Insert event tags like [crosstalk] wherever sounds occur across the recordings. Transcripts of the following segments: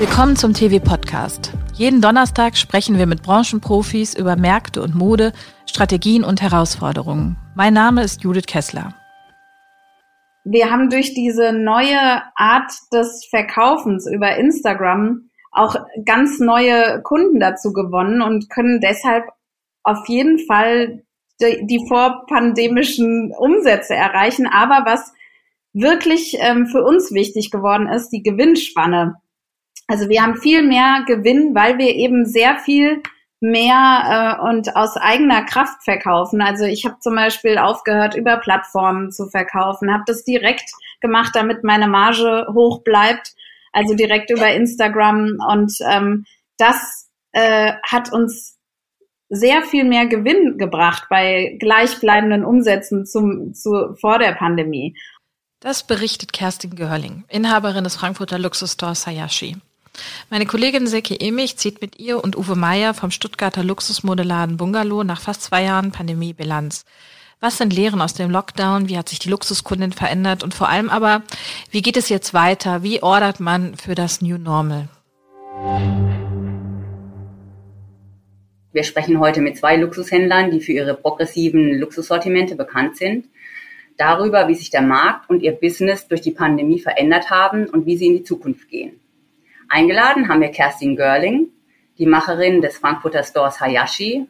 Willkommen zum TV-Podcast. Jeden Donnerstag sprechen wir mit Branchenprofis über Märkte und Mode, Strategien und Herausforderungen. Mein Name ist Judith Kessler. Wir haben durch diese neue Art des Verkaufens über Instagram auch ganz neue Kunden dazu gewonnen und können deshalb auf jeden Fall die, die vorpandemischen Umsätze erreichen. Aber was wirklich ähm, für uns wichtig geworden ist, die Gewinnspanne. Also wir haben viel mehr Gewinn, weil wir eben sehr viel mehr äh, und aus eigener Kraft verkaufen. Also ich habe zum Beispiel aufgehört, über Plattformen zu verkaufen, habe das direkt gemacht, damit meine Marge hoch bleibt, also direkt über Instagram. Und ähm, das äh, hat uns sehr viel mehr Gewinn gebracht bei gleichbleibenden Umsätzen zum, zu, vor der Pandemie. Das berichtet Kerstin Görling, Inhaberin des Frankfurter Luxusstores Hayashi. Meine Kollegin Seki Emich zieht mit ihr und Uwe Meier vom Stuttgarter Luxusmodeladen Bungalow nach fast zwei Jahren Pandemie Bilanz. Was sind Lehren aus dem Lockdown? Wie hat sich die Luxuskundin verändert? Und vor allem aber, wie geht es jetzt weiter? Wie ordert man für das New Normal? Wir sprechen heute mit zwei Luxushändlern, die für ihre progressiven Luxussortimente bekannt sind, darüber, wie sich der Markt und ihr Business durch die Pandemie verändert haben und wie sie in die Zukunft gehen. Eingeladen haben wir Kerstin Görling, die Macherin des Frankfurter Stores Hayashi,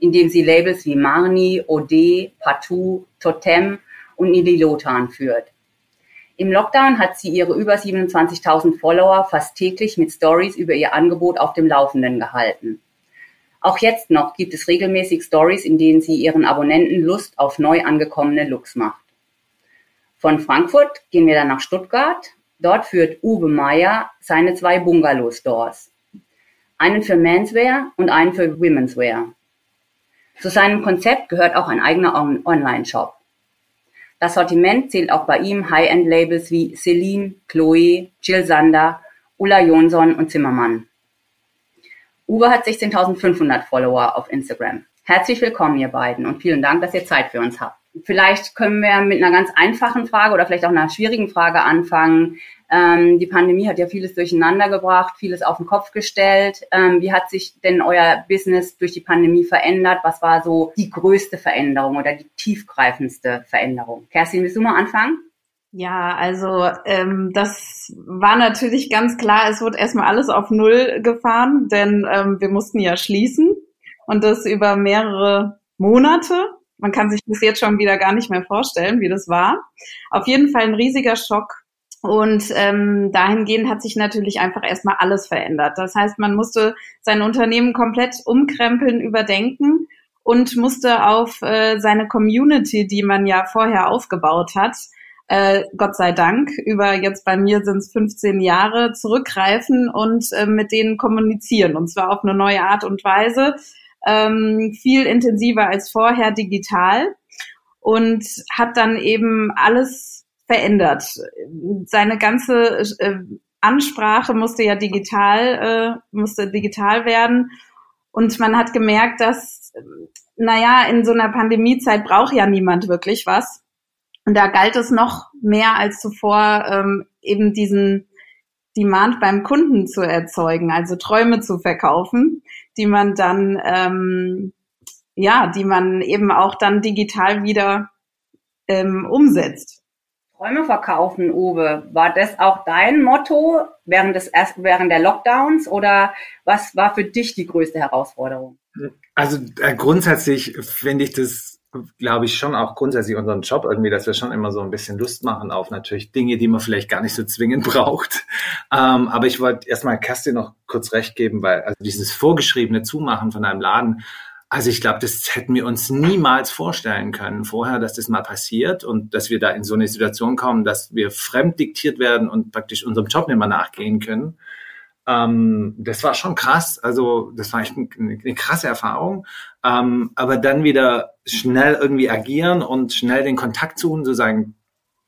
in dem sie Labels wie Marni, Ode, Patou, Totem und Nililotan führt. Im Lockdown hat sie ihre über 27.000 Follower fast täglich mit Stories über ihr Angebot auf dem Laufenden gehalten. Auch jetzt noch gibt es regelmäßig Stories, in denen sie ihren Abonnenten Lust auf neu angekommene Looks macht. Von Frankfurt gehen wir dann nach Stuttgart, Dort führt Uwe Meyer seine zwei Bungalow-Stores. Einen für Menswear und einen für Womenswear. Zu seinem Konzept gehört auch ein eigener Online-Shop. Das Sortiment zählt auch bei ihm High-End-Labels wie Celine, Chloe, Jill Sander, Ulla Jonsson und Zimmermann. Uwe hat 16.500 Follower auf Instagram. Herzlich willkommen, ihr beiden, und vielen Dank, dass ihr Zeit für uns habt. Vielleicht können wir mit einer ganz einfachen Frage oder vielleicht auch einer schwierigen Frage anfangen. Ähm, die Pandemie hat ja vieles durcheinander gebracht, vieles auf den Kopf gestellt. Ähm, wie hat sich denn euer Business durch die Pandemie verändert? Was war so die größte Veränderung oder die tiefgreifendste Veränderung? Kerstin, willst du mal anfangen? Ja, also ähm, das war natürlich ganz klar, es wurde erstmal alles auf Null gefahren, denn ähm, wir mussten ja schließen und das über mehrere Monate. Man kann sich das jetzt schon wieder gar nicht mehr vorstellen, wie das war. Auf jeden Fall ein riesiger Schock. Und ähm, dahingehend hat sich natürlich einfach erstmal alles verändert. Das heißt, man musste sein Unternehmen komplett umkrempeln, überdenken und musste auf äh, seine Community, die man ja vorher aufgebaut hat, äh, Gott sei Dank, über jetzt bei mir sind es 15 Jahre, zurückgreifen und äh, mit denen kommunizieren. Und zwar auf eine neue Art und Weise, ähm, viel intensiver als vorher digital und hat dann eben alles verändert. Seine ganze äh, Ansprache musste ja digital, äh, musste digital werden. Und man hat gemerkt, dass, naja, in so einer Pandemiezeit braucht ja niemand wirklich was. Und da galt es noch mehr als zuvor, ähm, eben diesen Demand beim Kunden zu erzeugen, also Träume zu verkaufen, die man dann, ähm, ja, die man eben auch dann digital wieder ähm, umsetzt. Träume verkaufen, Uwe, war das auch dein Motto während des erst während der Lockdowns oder was war für dich die größte Herausforderung? Also äh, grundsätzlich finde ich das glaube ich, schon auch grundsätzlich unseren Job irgendwie, dass wir schon immer so ein bisschen Lust machen auf natürlich Dinge, die man vielleicht gar nicht so zwingend [laughs] braucht. Ähm, aber ich wollte erstmal Kerstin noch kurz recht geben, weil also dieses vorgeschriebene Zumachen von einem Laden, also ich glaube, das hätten wir uns niemals vorstellen können vorher, dass das mal passiert und dass wir da in so eine Situation kommen, dass wir fremd diktiert werden und praktisch unserem Job nicht mehr nachgehen können. Ähm, das war schon krass. Also das war echt eine, eine krasse Erfahrung. Ähm, aber dann wieder schnell irgendwie agieren und schnell den Kontakt suchen, sozusagen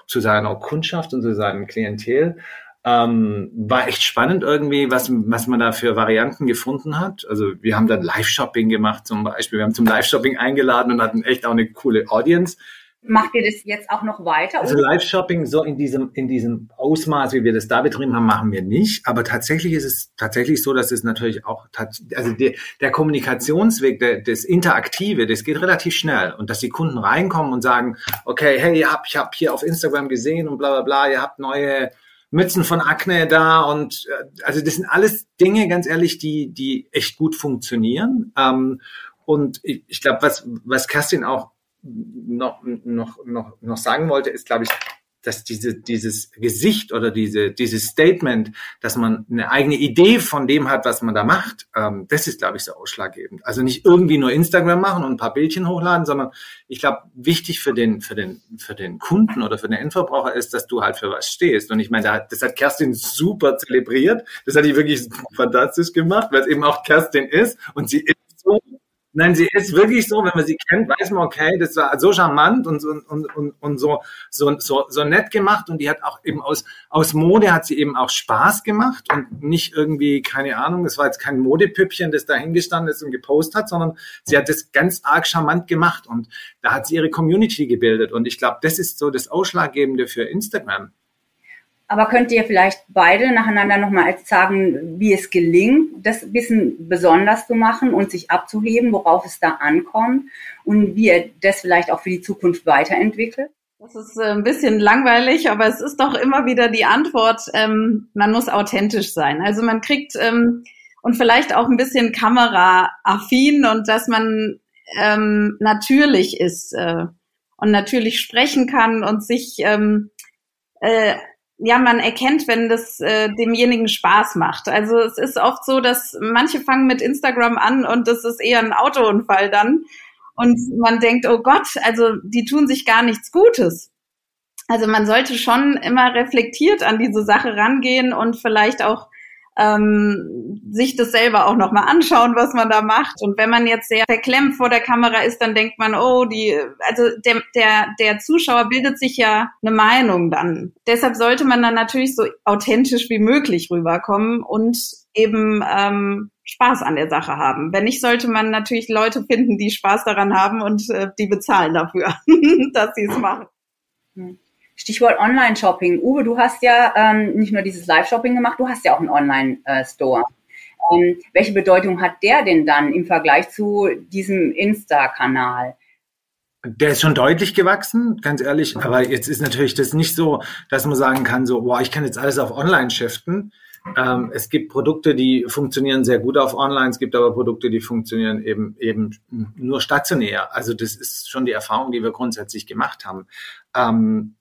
zu seiner Kundschaft und zu seinem Klientel. Ähm, war echt spannend irgendwie, was, was man da für Varianten gefunden hat. Also wir haben dann Live-Shopping gemacht zum Beispiel. Wir haben zum Live-Shopping eingeladen und hatten echt auch eine coole Audience. Macht ihr das jetzt auch noch weiter? Also Live-Shopping so in diesem, in diesem Ausmaß, wie wir das da betrieben haben, machen wir nicht. Aber tatsächlich ist es tatsächlich so, dass es natürlich auch, also der, der Kommunikationsweg, der, das Interaktive, das geht relativ schnell. Und dass die Kunden reinkommen und sagen, okay, hey, ihr habt, ich habe hier auf Instagram gesehen und bla bla bla, ihr habt neue Mützen von Akne da und äh, also das sind alles Dinge, ganz ehrlich, die, die echt gut funktionieren. Ähm, und ich, ich glaube, was, was Kerstin auch noch, noch, noch, noch sagen wollte, ist, glaube ich, dass diese, dieses Gesicht oder diese, dieses Statement, dass man eine eigene Idee von dem hat, was man da macht, ähm, das ist, glaube ich, so ausschlaggebend. Also nicht irgendwie nur Instagram machen und ein paar Bildchen hochladen, sondern ich glaube, wichtig für den, für den, für den Kunden oder für den Endverbraucher ist, dass du halt für was stehst. Und ich meine, das hat Kerstin super zelebriert. Das hat die wirklich fantastisch gemacht, weil es eben auch Kerstin ist und sie ist so Nein, sie ist wirklich so, wenn man sie kennt, weiß man, okay, das war so charmant und, und, und, und so, so, so, so nett gemacht und die hat auch eben aus, aus Mode hat sie eben auch Spaß gemacht und nicht irgendwie, keine Ahnung, es war jetzt kein Modepüppchen, das da hingestanden ist und gepostet hat, sondern sie hat das ganz arg charmant gemacht und da hat sie ihre Community gebildet und ich glaube, das ist so das Ausschlaggebende für Instagram. Aber könnt ihr vielleicht beide nacheinander nochmal sagen, wie es gelingt, das Wissen besonders zu machen und sich abzuheben, worauf es da ankommt und wie ihr das vielleicht auch für die Zukunft weiterentwickelt? Das ist äh, ein bisschen langweilig, aber es ist doch immer wieder die Antwort, ähm, man muss authentisch sein. Also man kriegt ähm, und vielleicht auch ein bisschen kameraaffin und dass man ähm, natürlich ist äh, und natürlich sprechen kann und sich ähm, äh, ja, man erkennt, wenn das äh, demjenigen Spaß macht. Also es ist oft so, dass manche fangen mit Instagram an und das ist eher ein Autounfall dann. Und man denkt, oh Gott, also die tun sich gar nichts Gutes. Also man sollte schon immer reflektiert an diese Sache rangehen und vielleicht auch ähm, sich das selber auch nochmal anschauen, was man da macht. Und wenn man jetzt sehr verklemmt vor der Kamera ist, dann denkt man, oh, die, also der, der, der Zuschauer bildet sich ja eine Meinung dann. Deshalb sollte man dann natürlich so authentisch wie möglich rüberkommen und eben ähm, Spaß an der Sache haben. Wenn nicht, sollte man natürlich Leute finden, die Spaß daran haben und äh, die bezahlen dafür, [laughs] dass sie es machen. Hm. Stichwort Online-Shopping. Uwe, du hast ja ähm, nicht nur dieses Live-Shopping gemacht, du hast ja auch einen Online-Store. Ähm, welche Bedeutung hat der denn dann im Vergleich zu diesem Insta-Kanal? Der ist schon deutlich gewachsen, ganz ehrlich. Aber jetzt ist natürlich das nicht so, dass man sagen kann, so, boah, ich kann jetzt alles auf Online shiften. Ähm, es gibt Produkte, die funktionieren sehr gut auf Online. Es gibt aber Produkte, die funktionieren eben, eben nur stationär. Also das ist schon die Erfahrung, die wir grundsätzlich gemacht haben. Ähm,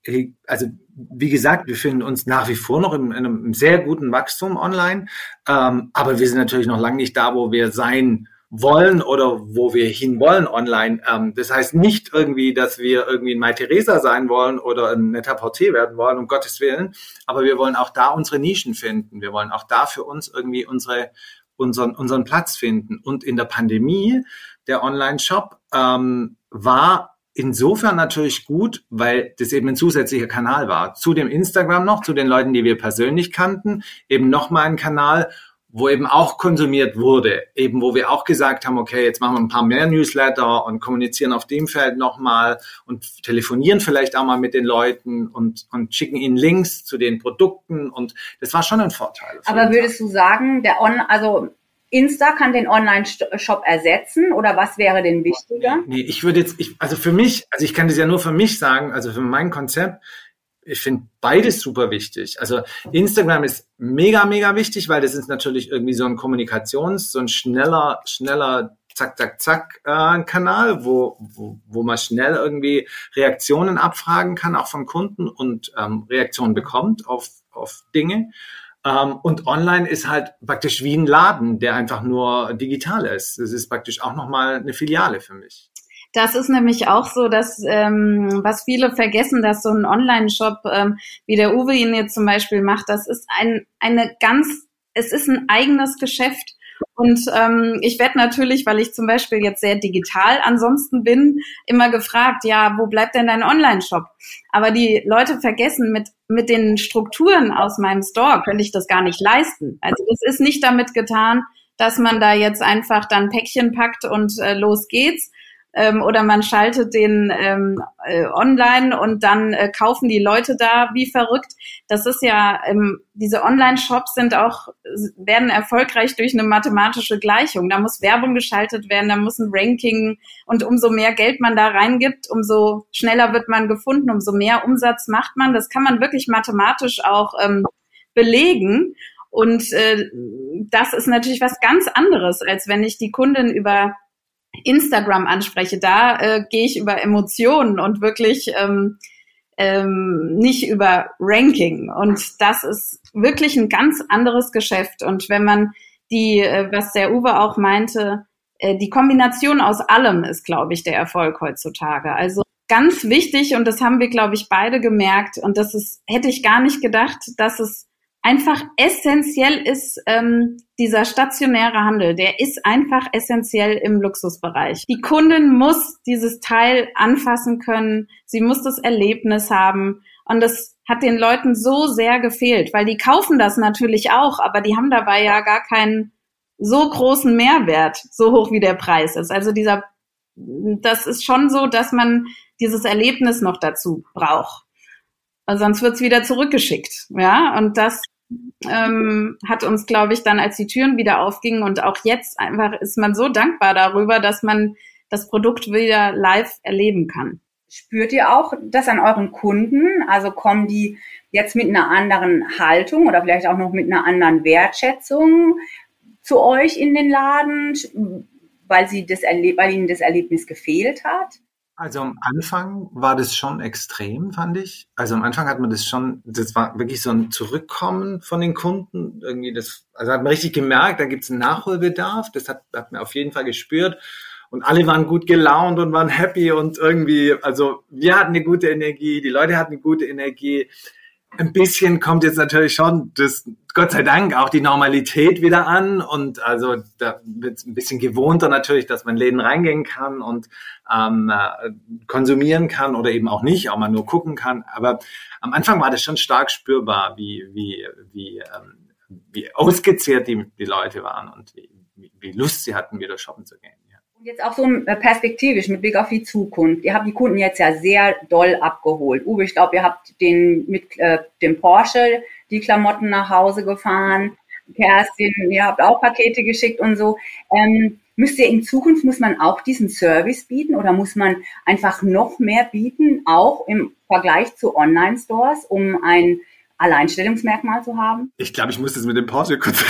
also wie gesagt, wir finden uns nach wie vor noch in, in einem sehr guten Wachstum online, ähm, aber wir sind natürlich noch lange nicht da, wo wir sein wollen oder wo wir hinwollen online. Ähm, das heißt nicht irgendwie, dass wir irgendwie ein Mai Theresa sein wollen oder ein netter Portier werden wollen, um Gottes Willen. Aber wir wollen auch da unsere Nischen finden. Wir wollen auch da für uns irgendwie unsere, unseren, unseren Platz finden. Und in der Pandemie, der Online-Shop ähm, war insofern natürlich gut, weil das eben ein zusätzlicher Kanal war. Zu dem Instagram noch, zu den Leuten, die wir persönlich kannten, eben nochmal ein Kanal, wo eben auch konsumiert wurde, eben wo wir auch gesagt haben, okay, jetzt machen wir ein paar mehr Newsletter und kommunizieren auf dem Feld nochmal und telefonieren vielleicht auch mal mit den Leuten und, und schicken ihnen Links zu den Produkten und das war schon ein Vorteil. Aber würdest du sagen, der On, also Insta kann den Online-Shop ersetzen oder was wäre denn wichtiger? Nee, ich würde jetzt, ich, also für mich, also ich kann das ja nur für mich sagen, also für mein Konzept, ich finde beides super wichtig. Also Instagram ist mega, mega wichtig, weil das ist natürlich irgendwie so ein Kommunikations-, so ein schneller, schneller Zack, Zack, Zack äh, Kanal, wo, wo, wo man schnell irgendwie Reaktionen abfragen kann, auch von Kunden und ähm, Reaktionen bekommt auf, auf Dinge. Ähm, und online ist halt praktisch wie ein Laden, der einfach nur digital ist. Es ist praktisch auch nochmal eine Filiale für mich. Das ist nämlich auch so, dass ähm, was viele vergessen, dass so ein Online-Shop, ähm, wie der Uwe ihn jetzt zum Beispiel macht, das ist ein eine ganz, es ist ein eigenes Geschäft. Und ähm, ich werde natürlich, weil ich zum Beispiel jetzt sehr digital ansonsten bin, immer gefragt, ja, wo bleibt denn dein Online-Shop? Aber die Leute vergessen, mit, mit den Strukturen aus meinem Store könnte ich das gar nicht leisten. Also es ist nicht damit getan, dass man da jetzt einfach dann Päckchen packt und äh, los geht's, ähm, oder man schaltet den ähm, äh, online und dann äh, kaufen die Leute da wie verrückt. Das ist ja, ähm, diese Online-Shops sind auch, werden erfolgreich durch eine mathematische Gleichung. Da muss Werbung geschaltet werden, da muss ein Ranking und umso mehr Geld man da reingibt, umso schneller wird man gefunden, umso mehr Umsatz macht man. Das kann man wirklich mathematisch auch ähm, belegen. Und äh, das ist natürlich was ganz anderes, als wenn ich die Kundin über Instagram anspreche, da äh, gehe ich über Emotionen und wirklich ähm, ähm, nicht über Ranking. Und das ist wirklich ein ganz anderes Geschäft. Und wenn man die, äh, was der Uwe auch meinte, äh, die Kombination aus allem ist, glaube ich, der Erfolg heutzutage. Also ganz wichtig, und das haben wir, glaube ich, beide gemerkt, und das ist, hätte ich gar nicht gedacht, dass es einfach essentiell ist, ähm, dieser stationäre Handel, der ist einfach essentiell im Luxusbereich. Die Kundin muss dieses Teil anfassen können, sie muss das Erlebnis haben und das hat den Leuten so sehr gefehlt, weil die kaufen das natürlich auch, aber die haben dabei ja gar keinen so großen Mehrwert, so hoch wie der Preis ist. Also dieser, das ist schon so, dass man dieses Erlebnis noch dazu braucht. Sonst wird's wieder zurückgeschickt. Ja, und das ähm, hat uns, glaube ich, dann, als die Türen wieder aufgingen und auch jetzt einfach ist man so dankbar darüber, dass man das Produkt wieder live erleben kann. Spürt ihr auch das an euren Kunden? Also kommen die jetzt mit einer anderen Haltung oder vielleicht auch noch mit einer anderen Wertschätzung zu euch in den Laden, weil, sie das weil ihnen das Erlebnis gefehlt hat? Also am Anfang war das schon extrem, fand ich. Also am Anfang hat man das schon, das war wirklich so ein Zurückkommen von den Kunden. Irgendwie das, also hat man richtig gemerkt, da gibt es einen Nachholbedarf. Das hat, hat man auf jeden Fall gespürt. Und alle waren gut gelaunt und waren happy und irgendwie, also wir hatten eine gute Energie, die Leute hatten eine gute Energie ein bisschen kommt jetzt natürlich schon das, Gott sei Dank, auch die Normalität wieder an und also da wird es ein bisschen gewohnter natürlich, dass man Läden reingehen kann und ähm, äh, konsumieren kann oder eben auch nicht, auch mal nur gucken kann. Aber am Anfang war das schon stark spürbar, wie, wie, wie, ähm, wie ausgezehrt die, die Leute waren und wie, wie Lust sie hatten, wieder shoppen zu gehen. Jetzt auch so äh, perspektivisch mit Blick auf die Zukunft. Ihr habt die Kunden jetzt ja sehr doll abgeholt. Uwe, ich glaube, ihr habt den mit äh, dem Porsche die Klamotten nach Hause gefahren. Kerstin, ihr habt auch Pakete geschickt und so. Ähm, müsst ihr in Zukunft, muss man auch diesen Service bieten oder muss man einfach noch mehr bieten, auch im Vergleich zu Online-Stores, um ein Alleinstellungsmerkmal zu haben? Ich glaube, ich muss das mit dem Porsche kurz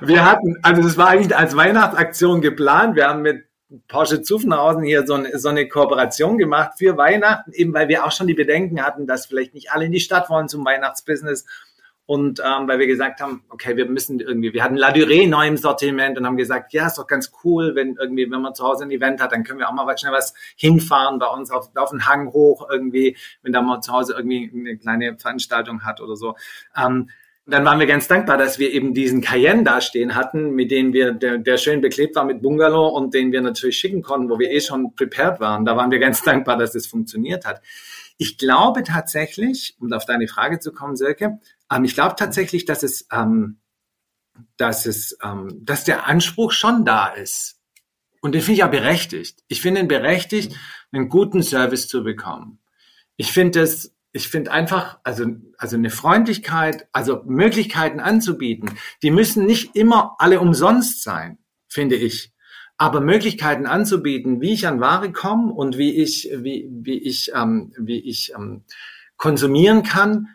wir hatten, also das war eigentlich als Weihnachtsaktion geplant. Wir haben mit Porsche Zuffenhausen hier so eine, so eine Kooperation gemacht für Weihnachten, eben weil wir auch schon die Bedenken hatten, dass vielleicht nicht alle in die Stadt wollen zum Weihnachtsbusiness. Und ähm, weil wir gesagt haben, okay, wir müssen irgendwie, wir hatten La Durée neu im Sortiment und haben gesagt, ja, ist doch ganz cool, wenn irgendwie, wenn man zu Hause ein Event hat, dann können wir auch mal schnell was hinfahren bei uns auf, auf den Hang hoch irgendwie, wenn da mal zu Hause irgendwie eine kleine Veranstaltung hat oder so. Ähm, dann waren wir ganz dankbar, dass wir eben diesen Cayenne da stehen hatten, mit dem wir, der, der schön beklebt war mit Bungalow und den wir natürlich schicken konnten, wo wir eh schon prepared waren. Da waren wir ganz dankbar, dass das funktioniert hat. Ich glaube tatsächlich, um auf deine Frage zu kommen, Silke, ähm, ich glaube tatsächlich, dass es, ähm, dass es, ähm, dass der Anspruch schon da ist. Und den finde ich auch berechtigt. Ich finde ihn berechtigt, einen guten Service zu bekommen. Ich finde es ich finde einfach, also, also eine Freundlichkeit, also Möglichkeiten anzubieten, die müssen nicht immer alle umsonst sein, finde ich. Aber Möglichkeiten anzubieten, wie ich an Ware komme und wie ich, wie, wie ich, ähm, wie ich ähm, konsumieren kann,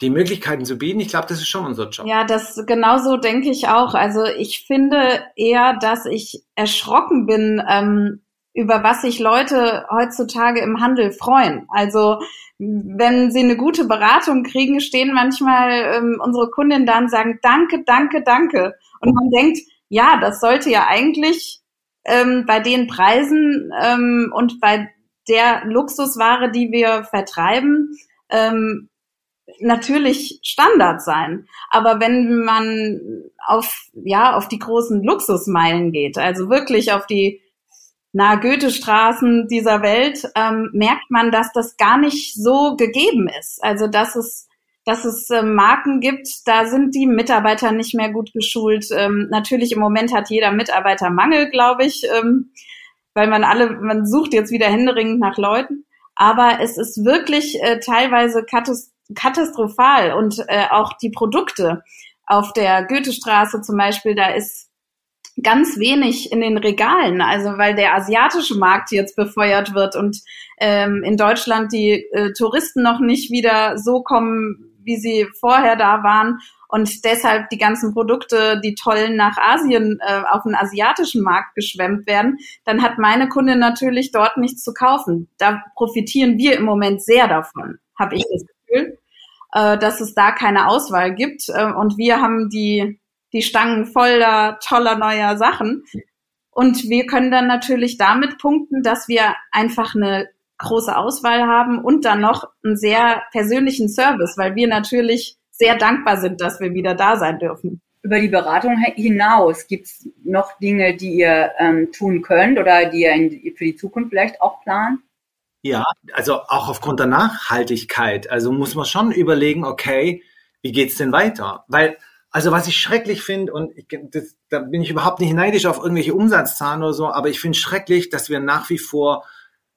die Möglichkeiten zu bieten, ich glaube, das ist schon unser Job. Ja, das genauso denke ich auch. Also ich finde eher, dass ich erschrocken bin, ähm, über was sich Leute heutzutage im Handel freuen. Also wenn sie eine gute Beratung kriegen, stehen manchmal ähm, unsere Kundinnen da und sagen, danke, danke, danke. Und man denkt, ja, das sollte ja eigentlich ähm, bei den Preisen ähm, und bei der Luxusware, die wir vertreiben, ähm, natürlich Standard sein. Aber wenn man auf, ja, auf die großen Luxusmeilen geht, also wirklich auf die nahe Goethestraßen dieser Welt, ähm, merkt man, dass das gar nicht so gegeben ist. Also dass es, dass es äh, Marken gibt, da sind die Mitarbeiter nicht mehr gut geschult. Ähm, natürlich im Moment hat jeder Mitarbeiter Mangel, glaube ich, ähm, weil man alle, man sucht jetzt wieder händeringend nach Leuten. Aber es ist wirklich äh, teilweise katastrophal und äh, auch die Produkte auf der Goethestraße zum Beispiel, da ist ganz wenig in den Regalen, also weil der asiatische Markt jetzt befeuert wird und ähm, in Deutschland die äh, Touristen noch nicht wieder so kommen, wie sie vorher da waren. Und deshalb die ganzen Produkte, die tollen nach Asien äh, auf den asiatischen Markt geschwemmt werden, dann hat meine Kundin natürlich dort nichts zu kaufen. Da profitieren wir im Moment sehr davon, habe ich das Gefühl, äh, dass es da keine Auswahl gibt. Äh, und wir haben die die Stangen voller toller neuer Sachen und wir können dann natürlich damit punkten, dass wir einfach eine große Auswahl haben und dann noch einen sehr persönlichen Service, weil wir natürlich sehr dankbar sind, dass wir wieder da sein dürfen. Über die Beratung hinaus gibt es noch Dinge, die ihr ähm, tun könnt oder die ihr in, für die Zukunft vielleicht auch plant? Ja, also auch aufgrund der Nachhaltigkeit. Also muss man schon überlegen, okay, wie geht's denn weiter? Weil, also was ich schrecklich finde, und ich, das, da bin ich überhaupt nicht neidisch auf irgendwelche Umsatzzahlen oder so, aber ich finde schrecklich, dass wir nach wie vor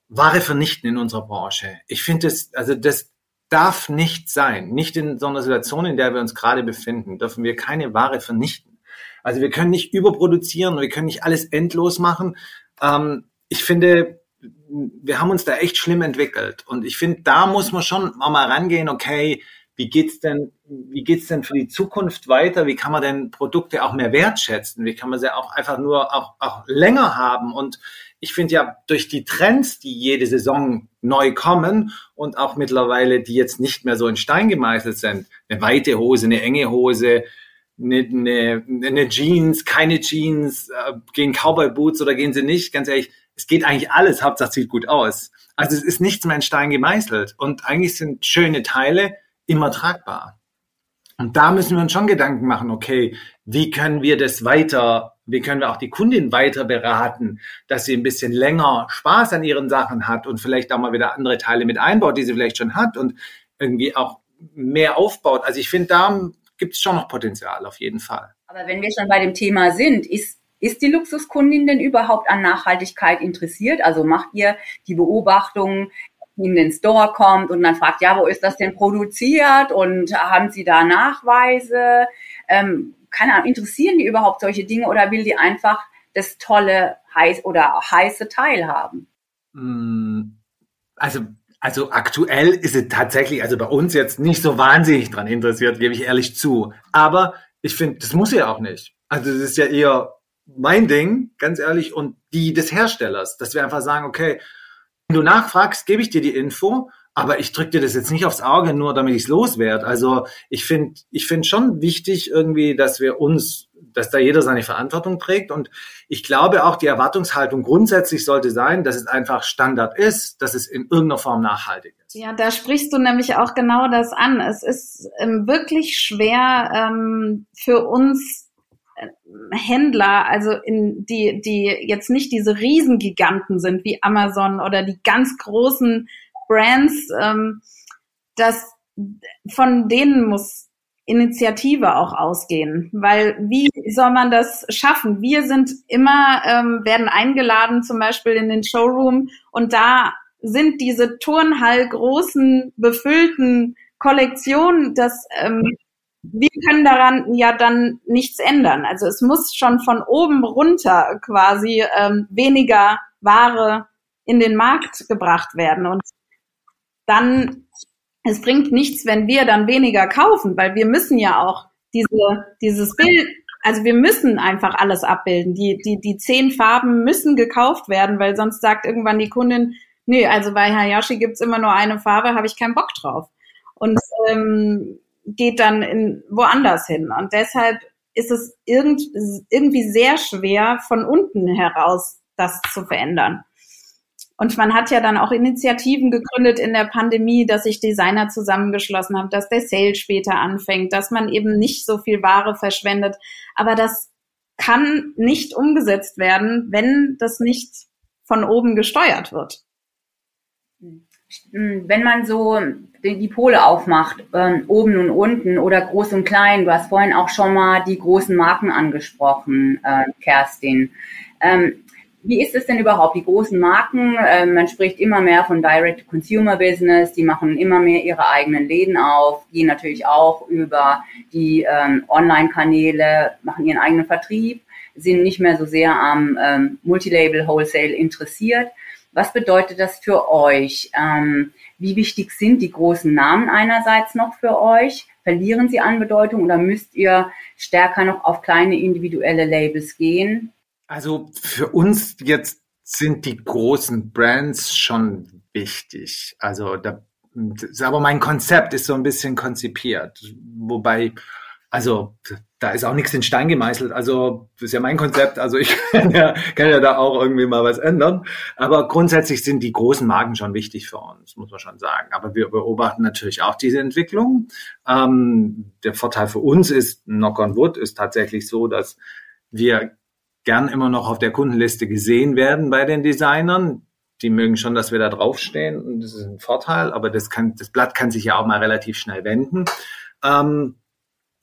Ware vernichten in unserer Branche. Ich finde das, also das darf nicht sein. Nicht in so einer Situation, in der wir uns gerade befinden, dürfen wir keine Ware vernichten. Also wir können nicht überproduzieren, wir können nicht alles endlos machen. Ähm, ich finde, wir haben uns da echt schlimm entwickelt. Und ich finde, da muss man schon mal rangehen, okay, wie geht's denn, wie geht's denn für die Zukunft weiter? Wie kann man denn Produkte auch mehr wertschätzen? Wie kann man sie auch einfach nur auch, auch länger haben? Und ich finde ja durch die Trends, die jede Saison neu kommen und auch mittlerweile, die jetzt nicht mehr so in Stein gemeißelt sind, eine weite Hose, eine enge Hose, eine, eine, eine Jeans, keine Jeans, äh, gehen Cowboy Boots oder gehen sie nicht, ganz ehrlich, es geht eigentlich alles, Hauptsache sieht gut aus. Also es ist nichts mehr in Stein gemeißelt und eigentlich sind schöne Teile immer tragbar. Und da müssen wir uns schon Gedanken machen, okay, wie können wir das weiter, wie können wir auch die Kundin weiter beraten, dass sie ein bisschen länger Spaß an ihren Sachen hat und vielleicht auch mal wieder andere Teile mit einbaut, die sie vielleicht schon hat und irgendwie auch mehr aufbaut. Also ich finde, da gibt es schon noch Potenzial auf jeden Fall. Aber wenn wir schon bei dem Thema sind, ist ist die Luxuskundin denn überhaupt an Nachhaltigkeit interessiert? Also macht ihr die Beobachtung, in den Store kommt und dann fragt, ja, wo ist das denn produziert und haben Sie da Nachweise? Ähm, keine Ahnung, interessieren die überhaupt solche Dinge oder will die einfach das tolle heiß oder heiße Teil haben? Mm, also also aktuell ist es tatsächlich, also bei uns jetzt nicht so wahnsinnig dran interessiert, gebe ich ehrlich zu. Aber ich finde, das muss ja auch nicht. Also das ist ja eher mein Ding, ganz ehrlich, und die des Herstellers, dass wir einfach sagen, okay, wenn du nachfragst, gebe ich dir die Info, aber ich drücke dir das jetzt nicht aufs Auge, nur damit ich es loswerde. Also ich finde ich finde schon wichtig irgendwie, dass wir uns, dass da jeder seine Verantwortung trägt. Und ich glaube auch, die Erwartungshaltung grundsätzlich sollte sein, dass es einfach Standard ist, dass es in irgendeiner Form nachhaltig ist. Ja, da sprichst du nämlich auch genau das an. Es ist ähm, wirklich schwer ähm, für uns Händler, also in die, die jetzt nicht diese Riesengiganten sind wie Amazon oder die ganz großen Brands, ähm, das von denen muss Initiative auch ausgehen, weil wie soll man das schaffen? Wir sind immer ähm, werden eingeladen, zum Beispiel in den Showroom und da sind diese Turnhall großen befüllten Kollektionen, das ähm, wir können daran ja dann nichts ändern. Also es muss schon von oben runter quasi ähm, weniger Ware in den Markt gebracht werden. Und dann, es bringt nichts, wenn wir dann weniger kaufen, weil wir müssen ja auch diese, dieses Bild, also wir müssen einfach alles abbilden. Die, die, die zehn Farben müssen gekauft werden, weil sonst sagt irgendwann die Kundin, nee, also bei Hayashi gibt's immer nur eine Farbe, habe ich keinen Bock drauf. Und ähm, geht dann in woanders hin. Und deshalb ist es irgend, irgendwie sehr schwer, von unten heraus das zu verändern. Und man hat ja dann auch Initiativen gegründet in der Pandemie, dass sich Designer zusammengeschlossen haben, dass der Sale später anfängt, dass man eben nicht so viel Ware verschwendet. Aber das kann nicht umgesetzt werden, wenn das nicht von oben gesteuert wird. Wenn man so die Pole aufmacht, ähm, oben und unten oder groß und klein, du hast vorhin auch schon mal die großen Marken angesprochen, äh, Kerstin. Ähm, wie ist es denn überhaupt? Die großen Marken, man spricht immer mehr von Direct-to-Consumer-Business, die machen immer mehr ihre eigenen Läden auf, gehen natürlich auch über die ähm, Online-Kanäle, machen ihren eigenen Vertrieb, sind nicht mehr so sehr am ähm, Multilabel-Wholesale interessiert. Was bedeutet das für euch? Ähm, wie wichtig sind die großen Namen einerseits noch für euch? Verlieren sie an Bedeutung oder müsst ihr stärker noch auf kleine individuelle Labels gehen? Also für uns jetzt sind die großen Brands schon wichtig. Also da, aber mein Konzept ist so ein bisschen konzipiert, wobei also da ist auch nichts in Stein gemeißelt. Also das ist ja mein Konzept. Also ich [laughs] kann ja, kann ja da auch irgendwie mal was ändern. Aber grundsätzlich sind die großen Marken schon wichtig für uns, muss man schon sagen. Aber wir beobachten natürlich auch diese Entwicklung. Ähm, der Vorteil für uns ist, Knock on Wood ist tatsächlich so, dass wir gern immer noch auf der Kundenliste gesehen werden bei den Designern. Die mögen schon, dass wir da draufstehen und das ist ein Vorteil, aber das kann, das Blatt kann sich ja auch mal relativ schnell wenden. Ähm,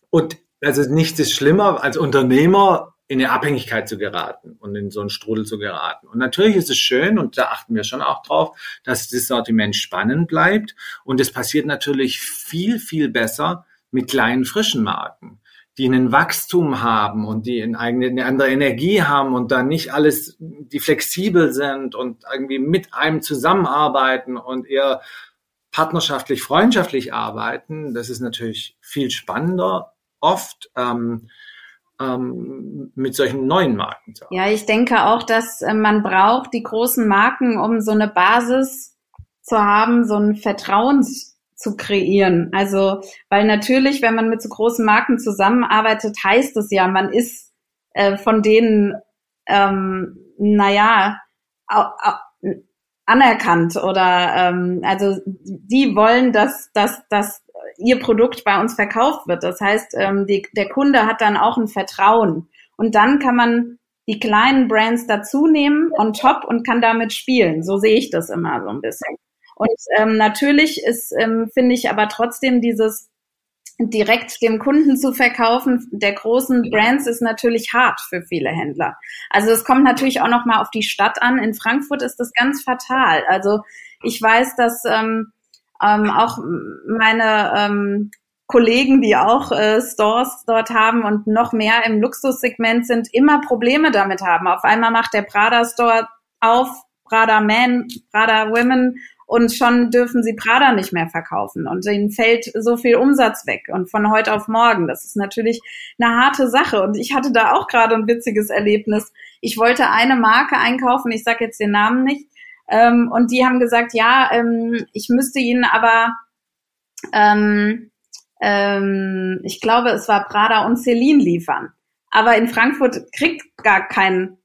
und also nichts ist schlimmer als Unternehmer in eine Abhängigkeit zu geraten und in so einen Strudel zu geraten. Und natürlich ist es schön, und da achten wir schon auch drauf, dass das Sortiment spannend bleibt. Und es passiert natürlich viel, viel besser mit kleinen, frischen Marken die einen Wachstum haben und die eine, eigene, eine andere Energie haben und dann nicht alles, die flexibel sind und irgendwie mit einem zusammenarbeiten und eher partnerschaftlich, freundschaftlich arbeiten, das ist natürlich viel spannender, oft ähm, ähm, mit solchen neuen Marken arbeiten. Ja, ich denke auch, dass äh, man braucht die großen Marken, um so eine Basis zu haben, so ein Vertrauens zu kreieren. Also, weil natürlich, wenn man mit so großen Marken zusammenarbeitet, heißt es ja, man ist äh, von denen, ähm, naja, anerkannt oder ähm, also die wollen, dass, dass, dass ihr Produkt bei uns verkauft wird. Das heißt, ähm, die, der Kunde hat dann auch ein Vertrauen. Und dann kann man die kleinen Brands dazu nehmen on top und kann damit spielen. So sehe ich das immer so ein bisschen. Und ähm, natürlich ist, ähm, finde ich aber trotzdem dieses direkt dem Kunden zu verkaufen der großen Brands ist natürlich hart für viele Händler. Also es kommt natürlich auch noch mal auf die Stadt an. In Frankfurt ist das ganz fatal. Also ich weiß, dass ähm, ähm, auch meine ähm, Kollegen, die auch äh, Stores dort haben und noch mehr im Luxussegment sind, immer Probleme damit haben. Auf einmal macht der Prada Store auf, Prada Men, Prada Women und schon dürfen sie Prada nicht mehr verkaufen und ihnen fällt so viel Umsatz weg und von heute auf morgen. Das ist natürlich eine harte Sache und ich hatte da auch gerade ein witziges Erlebnis. Ich wollte eine Marke einkaufen, ich sage jetzt den Namen nicht, ähm, und die haben gesagt, ja, ähm, ich müsste ihnen aber ähm, ähm, ich glaube, es war Prada und Celine liefern. Aber in Frankfurt kriegt gar kein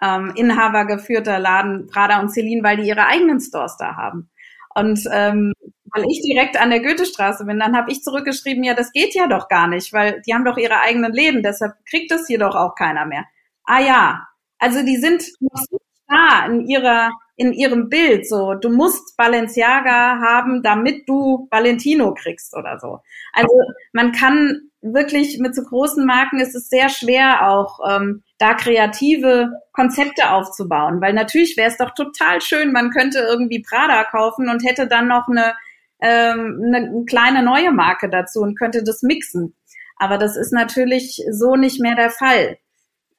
ähm, Inhaber geführter Laden Prada und Celine, weil die ihre eigenen Stores da haben. Und ähm, weil ich direkt an der Goethestraße bin, dann habe ich zurückgeschrieben, ja, das geht ja doch gar nicht, weil die haben doch ihre eigenen Läden, deshalb kriegt das hier doch auch keiner mehr. Ah ja, also die sind noch so da in ihrer in ihrem Bild so, du musst Balenciaga haben, damit du Valentino kriegst oder so. Also man kann wirklich mit so großen Marken ist es sehr schwer auch ähm, da kreative Konzepte aufzubauen, weil natürlich wäre es doch total schön, man könnte irgendwie Prada kaufen und hätte dann noch eine, ähm, eine kleine neue Marke dazu und könnte das mixen. Aber das ist natürlich so nicht mehr der Fall.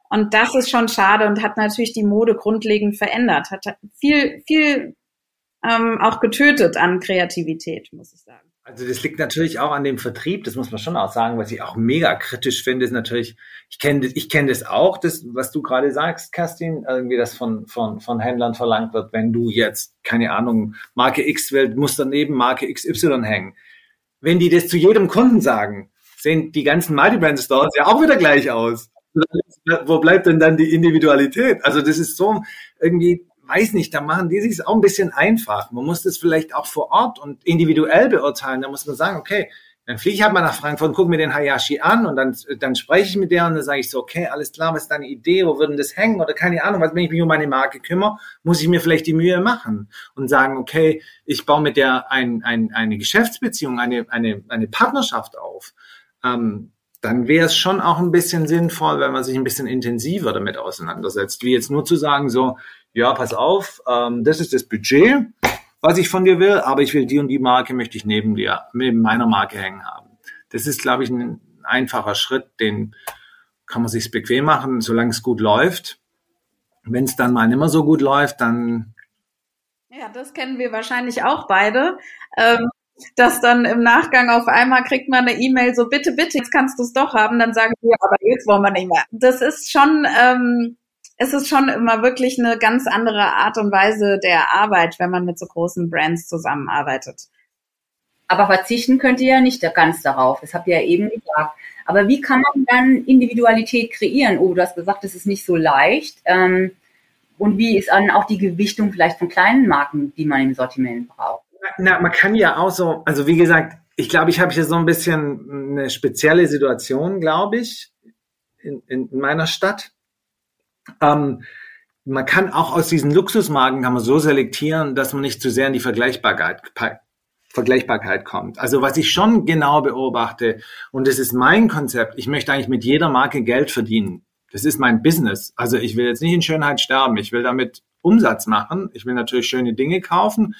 Und das ist schon schade und hat natürlich die Mode grundlegend verändert, hat viel, viel ähm, auch getötet an Kreativität, muss ich sagen. Also das liegt natürlich auch an dem Vertrieb, das muss man schon auch sagen, was ich auch mega kritisch finde, ist natürlich, ich kenne ich kenne das auch, das, was du gerade sagst, Kerstin, irgendwie das von, von, von Händlern verlangt wird, wenn du jetzt, keine Ahnung, Marke X willst, muss daneben Marke XY hängen. Wenn die das zu jedem Kunden sagen, sehen die ganzen Multibrand-Stores ja auch wieder gleich aus. Wo bleibt denn dann die Individualität? Also das ist so irgendwie weiß nicht, da machen die sich auch ein bisschen einfach. Man muss das vielleicht auch vor Ort und individuell beurteilen. Da muss man sagen, okay, Dann fliege ich halt mal nach Frankfurt gucke mir den Hayashi an und dann, dann spreche ich mit der und dann sage ich so, okay, alles klar, was ist deine Idee, wo würden das hängen oder keine Ahnung, was, wenn ich mich um meine Marke kümmere, muss ich mir vielleicht die Mühe machen und sagen, okay, ich baue mit der ein, ein, eine Geschäftsbeziehung, eine, eine, eine Partnerschaft auf. Ähm, dann wäre es schon auch ein bisschen sinnvoll, wenn man sich ein bisschen intensiver damit auseinandersetzt, wie jetzt nur zu sagen so, ja, pass auf, ähm, das ist das Budget, was ich von dir will, aber ich will die und die Marke möchte ich neben dir, neben meiner Marke hängen haben. Das ist, glaube ich, ein einfacher Schritt, den kann man sich bequem machen, solange es gut läuft. Wenn es dann mal nicht mehr so gut läuft, dann ja, das kennen wir wahrscheinlich auch beide. Ähm, dass dann im Nachgang auf einmal kriegt man eine E-Mail so, bitte, bitte, jetzt kannst du es doch haben. Dann sagen wir, aber jetzt wollen wir nicht mehr. Das ist schon, ähm, es ist schon immer wirklich eine ganz andere Art und Weise der Arbeit, wenn man mit so großen Brands zusammenarbeitet. Aber verzichten könnt ihr ja nicht ganz darauf. Das habt ihr ja eben gesagt. Aber wie kann man dann Individualität kreieren? Oh, du hast gesagt, es ist nicht so leicht. Ähm, und wie ist dann auch die Gewichtung vielleicht von kleinen Marken, die man im Sortiment braucht? Na, man kann ja auch so, also wie gesagt, ich glaube, ich habe hier so ein bisschen eine spezielle Situation, glaube ich, in, in meiner Stadt. Ähm, man kann auch aus diesen Luxusmarken kann man so selektieren, dass man nicht zu sehr in die Vergleichbarkeit, Vergleichbarkeit kommt. Also was ich schon genau beobachte, und das ist mein Konzept, ich möchte eigentlich mit jeder Marke Geld verdienen. Das ist mein Business. Also ich will jetzt nicht in Schönheit sterben. Ich will damit Umsatz machen. Ich will natürlich schöne Dinge kaufen.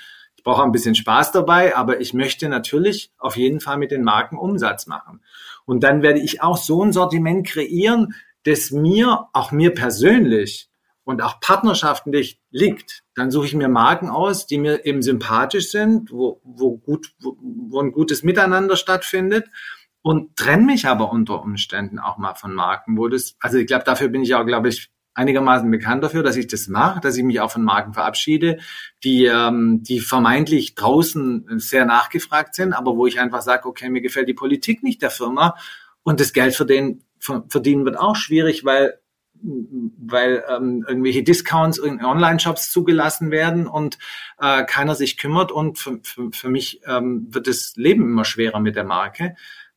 Ich brauche ein bisschen Spaß dabei, aber ich möchte natürlich auf jeden Fall mit den Marken Umsatz machen. Und dann werde ich auch so ein Sortiment kreieren, das mir, auch mir persönlich und auch partnerschaftlich liegt, dann suche ich mir Marken aus, die mir eben sympathisch sind, wo, wo gut, wo, wo ein gutes Miteinander stattfindet und trenne mich aber unter Umständen auch mal von Marken, wo das, also ich glaube, dafür bin ich auch, glaube ich, einigermaßen bekannt dafür, dass ich das mache, dass ich mich auch von Marken verabschiede, die, ähm, die vermeintlich draußen sehr nachgefragt sind, aber wo ich einfach sage, okay, mir gefällt die Politik nicht der Firma und das Geld für den verdienen wird auch schwierig, weil weil ähm, irgendwelche Discounts in Online-Shops zugelassen werden und äh, keiner sich kümmert und für, für, für mich ähm, wird das Leben immer schwerer mit der Marke,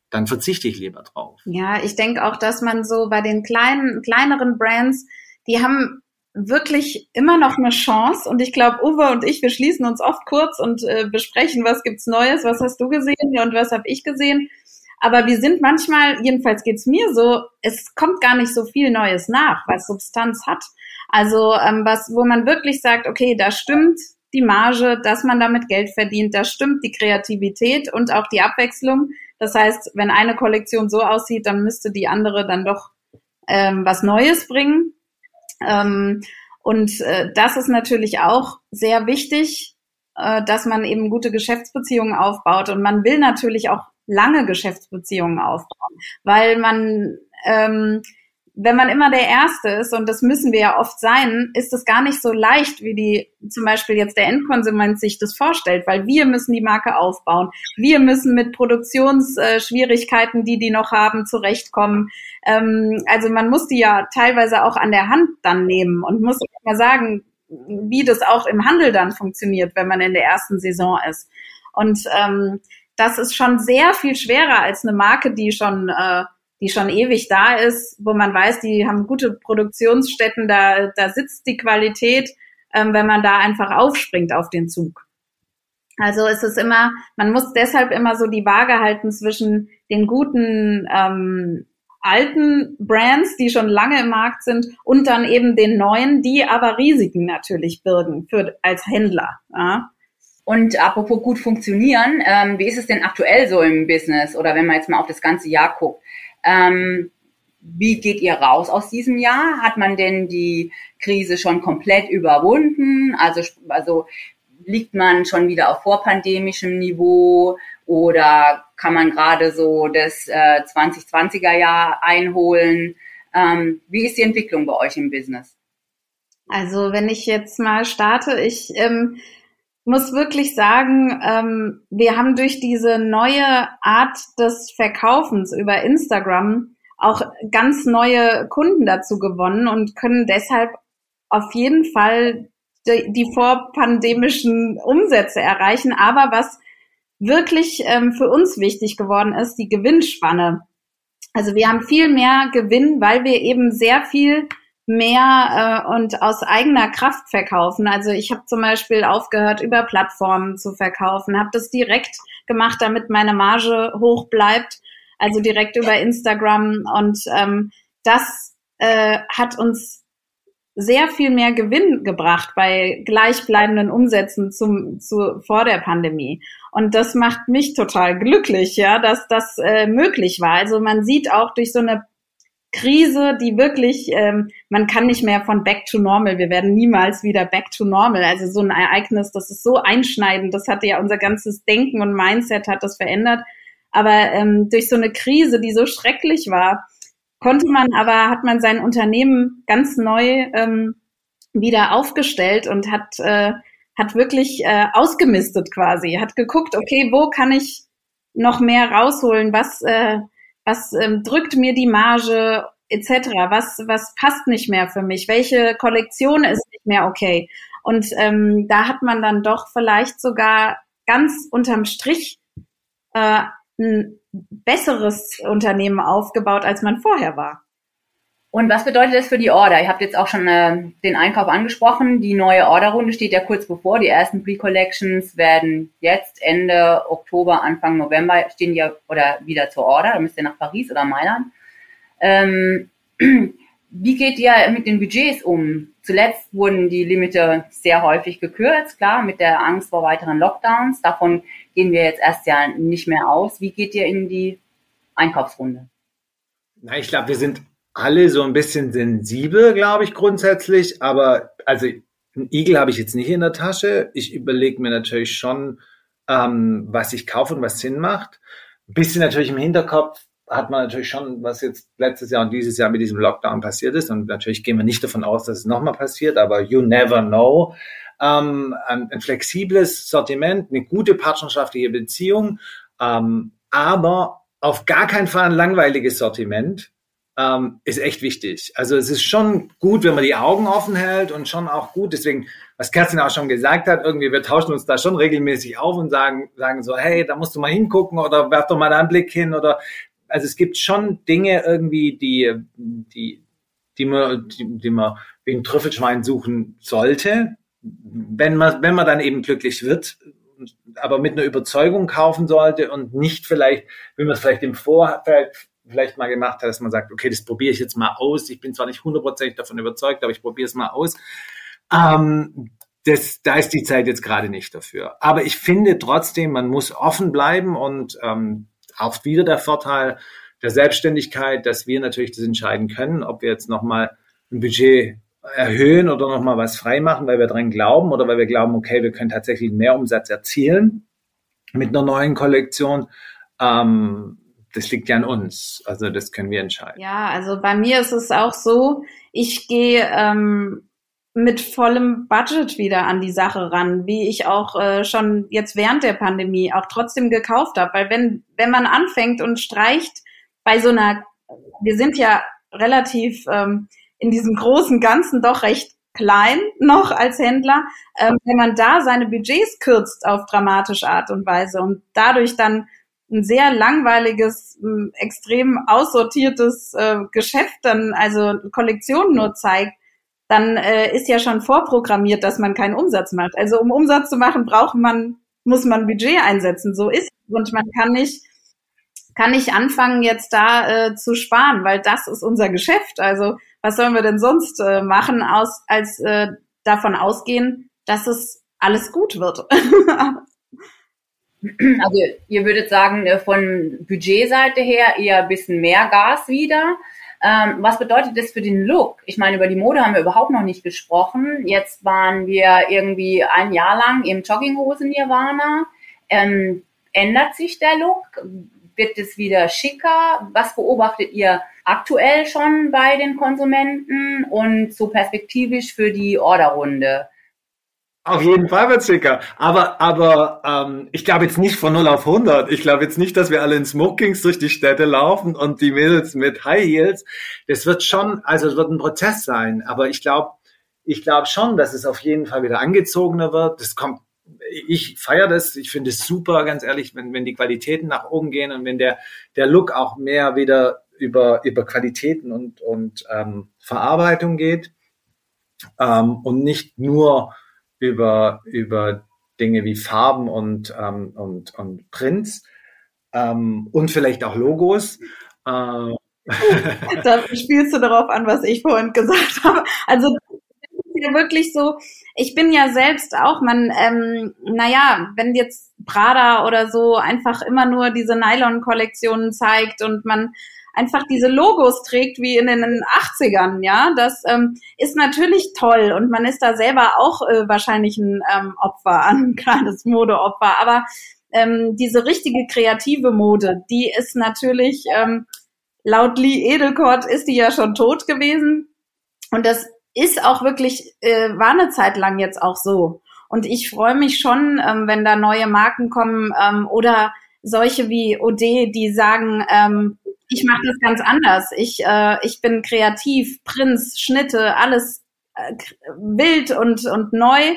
dann verzichte ich lieber drauf. Ja, ich denke auch, dass man so bei den kleinen, kleineren Brands, die haben wirklich immer noch eine Chance und ich glaube, Uwe und ich, wir schließen uns oft kurz und äh, besprechen, was gibt's Neues, was hast du gesehen und was habe ich gesehen aber wir sind manchmal, jedenfalls geht's mir so, es kommt gar nicht so viel Neues nach, was Substanz hat. Also ähm, was, wo man wirklich sagt, okay, da stimmt die Marge, dass man damit Geld verdient, da stimmt die Kreativität und auch die Abwechslung. Das heißt, wenn eine Kollektion so aussieht, dann müsste die andere dann doch ähm, was Neues bringen. Ähm, und äh, das ist natürlich auch sehr wichtig, äh, dass man eben gute Geschäftsbeziehungen aufbaut. Und man will natürlich auch lange Geschäftsbeziehungen aufbauen, weil man ähm, wenn man immer der Erste ist, und das müssen wir ja oft sein, ist es gar nicht so leicht, wie die zum Beispiel jetzt der Endkonsument sich das vorstellt, weil wir müssen die Marke aufbauen. Wir müssen mit Produktionsschwierigkeiten, die die noch haben, zurechtkommen. Ähm, also man muss die ja teilweise auch an der Hand dann nehmen und muss mal sagen, wie das auch im Handel dann funktioniert, wenn man in der ersten Saison ist. Und ähm, das ist schon sehr viel schwerer als eine Marke, die schon, äh, die schon ewig da ist, wo man weiß, die haben gute Produktionsstätten, da, da sitzt die Qualität, ähm, wenn man da einfach aufspringt auf den Zug. Also ist es immer, man muss deshalb immer so die Waage halten zwischen den guten ähm, alten Brands, die schon lange im Markt sind, und dann eben den neuen, die aber Risiken natürlich birgen für als Händler. Ja. Und apropos gut funktionieren, ähm, wie ist es denn aktuell so im Business oder wenn man jetzt mal auf das ganze Jahr guckt? Ähm, wie geht ihr raus aus diesem Jahr? Hat man denn die Krise schon komplett überwunden? Also, also liegt man schon wieder auf vorpandemischem Niveau oder kann man gerade so das äh, 2020er Jahr einholen? Ähm, wie ist die Entwicklung bei euch im Business? Also wenn ich jetzt mal starte, ich ähm, muss wirklich sagen, ähm, wir haben durch diese neue Art des Verkaufens über Instagram auch ganz neue Kunden dazu gewonnen und können deshalb auf jeden Fall die, die vorpandemischen Umsätze erreichen. Aber was wirklich ähm, für uns wichtig geworden ist, die Gewinnspanne. Also wir haben viel mehr Gewinn, weil wir eben sehr viel mehr äh, und aus eigener Kraft verkaufen. Also ich habe zum Beispiel aufgehört, über Plattformen zu verkaufen, habe das direkt gemacht, damit meine Marge hoch bleibt, also direkt über Instagram. Und ähm, das äh, hat uns sehr viel mehr Gewinn gebracht bei gleichbleibenden Umsätzen zum, zu, vor der Pandemie. Und das macht mich total glücklich, ja, dass das äh, möglich war. Also man sieht auch durch so eine Krise, die wirklich, ähm, man kann nicht mehr von back to normal, wir werden niemals wieder back to normal. Also so ein Ereignis, das ist so einschneidend, das hatte ja unser ganzes Denken und Mindset hat das verändert. Aber ähm, durch so eine Krise, die so schrecklich war, konnte man aber, hat man sein Unternehmen ganz neu ähm, wieder aufgestellt und hat, äh, hat wirklich äh, ausgemistet quasi, hat geguckt, okay, wo kann ich noch mehr rausholen, was, äh, was ähm, drückt mir die Marge etc., was, was passt nicht mehr für mich, welche Kollektion ist nicht mehr okay. Und ähm, da hat man dann doch vielleicht sogar ganz unterm Strich äh, ein besseres Unternehmen aufgebaut, als man vorher war. Und was bedeutet das für die Order? Ihr habt jetzt auch schon äh, den Einkauf angesprochen. Die neue Orderrunde steht ja kurz bevor. Die ersten Pre-Collections werden jetzt Ende Oktober, Anfang November stehen ja oder wieder zur Order. Da müsst ihr nach Paris oder Mailand. Ähm, [clears throat] wie geht ihr mit den Budgets um? Zuletzt wurden die Limite sehr häufig gekürzt, klar, mit der Angst vor weiteren Lockdowns. Davon gehen wir jetzt erst ja nicht mehr aus. Wie geht ihr in die Einkaufsrunde? Na, ich glaube, wir sind alle so ein bisschen sensibel, glaube ich, grundsätzlich. Aber also ein Igel habe ich jetzt nicht in der Tasche. Ich überlege mir natürlich schon, ähm, was ich kaufe und was Sinn macht. Ein bisschen natürlich im Hinterkopf hat man natürlich schon, was jetzt letztes Jahr und dieses Jahr mit diesem Lockdown passiert ist. Und natürlich gehen wir nicht davon aus, dass es nochmal passiert, aber you never know. Ähm, ein, ein, flexibles Sortiment, eine gute partnerschaftliche Beziehung, ähm, aber auf gar keinen Fall ein langweiliges Sortiment ähm, ist echt wichtig. Also es ist schon gut, wenn man die Augen offen hält und schon auch gut, deswegen, was Kerstin auch schon gesagt hat, irgendwie wir tauschen uns da schon regelmäßig auf und sagen, sagen so, hey, da musst du mal hingucken oder werf doch mal da einen Blick hin oder also es gibt schon Dinge irgendwie, die, die, die man, die, die man wie ein Trüffelschwein suchen sollte, wenn man, wenn man dann eben glücklich wird, aber mit einer Überzeugung kaufen sollte und nicht vielleicht, wie man es vielleicht im Vorfeld vielleicht mal gemacht hat, dass man sagt, okay, das probiere ich jetzt mal aus. Ich bin zwar nicht hundertprozentig davon überzeugt, aber ich probiere es mal aus. Ähm, das, da ist die Zeit jetzt gerade nicht dafür. Aber ich finde trotzdem, man muss offen bleiben und ähm, auch wieder der Vorteil der Selbstständigkeit, dass wir natürlich das entscheiden können, ob wir jetzt nochmal ein Budget erhöhen oder nochmal was freimachen, weil wir dran glauben oder weil wir glauben, okay, wir können tatsächlich mehr Umsatz erzielen mit einer neuen Kollektion. Ähm, das liegt ja an uns. Also das können wir entscheiden. Ja, also bei mir ist es auch so, ich gehe ähm, mit vollem Budget wieder an die Sache ran, wie ich auch äh, schon jetzt während der Pandemie auch trotzdem gekauft habe. Weil wenn, wenn man anfängt und streicht bei so einer, wir sind ja relativ ähm, in diesem großen Ganzen doch recht klein noch als Händler, ähm, wenn man da seine Budgets kürzt auf dramatische Art und Weise und dadurch dann ein sehr langweiliges, extrem aussortiertes äh, Geschäft dann, also Kollektionen nur zeigt, dann äh, ist ja schon vorprogrammiert, dass man keinen Umsatz macht. Also um Umsatz zu machen, braucht man, muss man Budget einsetzen. So ist und man kann nicht kann nicht anfangen jetzt da äh, zu sparen, weil das ist unser Geschäft. Also was sollen wir denn sonst äh, machen, aus, als äh, davon ausgehen, dass es alles gut wird? [laughs] also ihr würdet sagen, äh, von Budgetseite her eher ein bisschen mehr Gas wieder. Ähm, was bedeutet das für den Look? Ich meine, über die Mode haben wir überhaupt noch nicht gesprochen. Jetzt waren wir irgendwie ein Jahr lang im Jogginghosen Nirvana. Ähm, ändert sich der Look? Wird es wieder schicker? Was beobachtet ihr aktuell schon bei den Konsumenten und so perspektivisch für die Orderrunde? Auf jeden Fall wird schicker. Aber, aber ähm, ich glaube jetzt nicht von 0 auf 100. Ich glaube jetzt nicht, dass wir alle in Smokings durch die Städte laufen und die Mädels mit High Heels. Das wird schon, also es wird ein Prozess sein. Aber ich glaube, ich glaube schon, dass es auf jeden Fall wieder angezogener wird. Das kommt ich feiere das, ich finde es super, ganz ehrlich, wenn, wenn die Qualitäten nach oben gehen und wenn der, der Look auch mehr wieder über, über Qualitäten und, und ähm, Verarbeitung geht ähm, und nicht nur über, über Dinge wie Farben und, ähm, und, und Prints ähm, und vielleicht auch Logos. Äh, [laughs] da spielst du darauf an, was ich vorhin gesagt [laughs] habe. Also wirklich so, ich bin ja selbst auch, man, ähm, naja, wenn jetzt Prada oder so einfach immer nur diese Nylon-Kollektionen zeigt und man einfach diese Logos trägt wie in den 80ern, ja, das ähm, ist natürlich toll und man ist da selber auch äh, wahrscheinlich ein ähm, Opfer, [laughs] ein kleines Modeopfer, aber ähm, diese richtige kreative Mode, die ist natürlich ähm, laut Lee Edelkort ist die ja schon tot gewesen und das ist auch wirklich, äh, war eine Zeit lang jetzt auch so. Und ich freue mich schon, ähm, wenn da neue Marken kommen ähm, oder solche wie OD, die sagen, ähm, ich mache das ganz anders. Ich, äh, ich bin kreativ, Prinz, Schnitte, alles äh, wild und, und neu.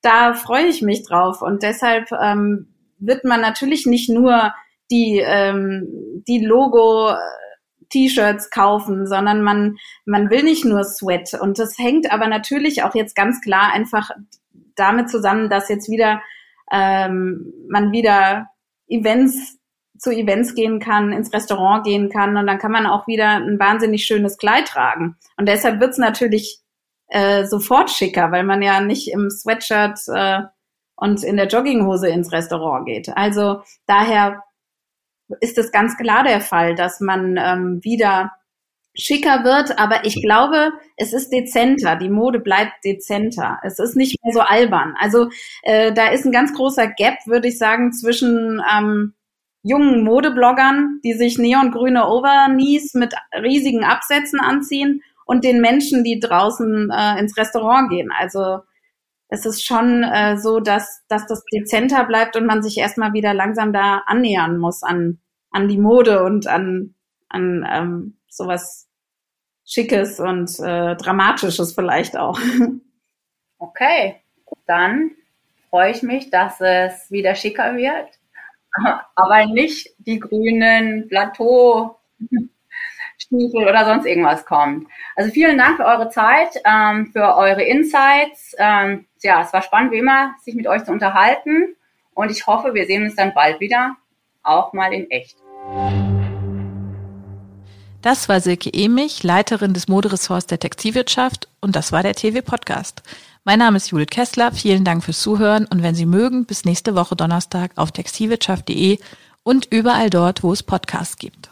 Da freue ich mich drauf. Und deshalb ähm, wird man natürlich nicht nur die, ähm, die Logo T-Shirts kaufen, sondern man, man will nicht nur Sweat. Und das hängt aber natürlich auch jetzt ganz klar einfach damit zusammen, dass jetzt wieder ähm, man wieder Events zu Events gehen kann, ins Restaurant gehen kann und dann kann man auch wieder ein wahnsinnig schönes Kleid tragen. Und deshalb wird's natürlich äh, sofort schicker, weil man ja nicht im Sweatshirt äh, und in der Jogginghose ins Restaurant geht. Also daher ist es ganz klar der Fall, dass man ähm, wieder schicker wird, aber ich glaube, es ist dezenter. Die Mode bleibt dezenter. Es ist nicht mehr so albern. Also äh, da ist ein ganz großer Gap, würde ich sagen, zwischen ähm, jungen Modebloggern, die sich neongrüne Overknees mit riesigen Absätzen anziehen und den Menschen, die draußen äh, ins Restaurant gehen. Also es ist schon äh, so, dass, dass das dezenter bleibt und man sich erstmal wieder langsam da annähern muss an, an die Mode und an, an ähm, sowas Schickes und äh, Dramatisches vielleicht auch. Okay, dann freue ich mich, dass es wieder schicker wird, [laughs] aber nicht die grünen Plateau Stiefel oder sonst irgendwas kommt. Also vielen Dank für eure Zeit, ähm, für eure Insights. Ähm, ja, es war spannend wie immer, sich mit euch zu unterhalten und ich hoffe, wir sehen uns dann bald wieder, auch mal in echt. Das war Silke Emich, Leiterin des Moderessorts der Textilwirtschaft und das war der TV Podcast. Mein Name ist Judith Kessler, vielen Dank fürs Zuhören und wenn Sie mögen, bis nächste Woche Donnerstag auf textilwirtschaft.de und überall dort, wo es Podcasts gibt.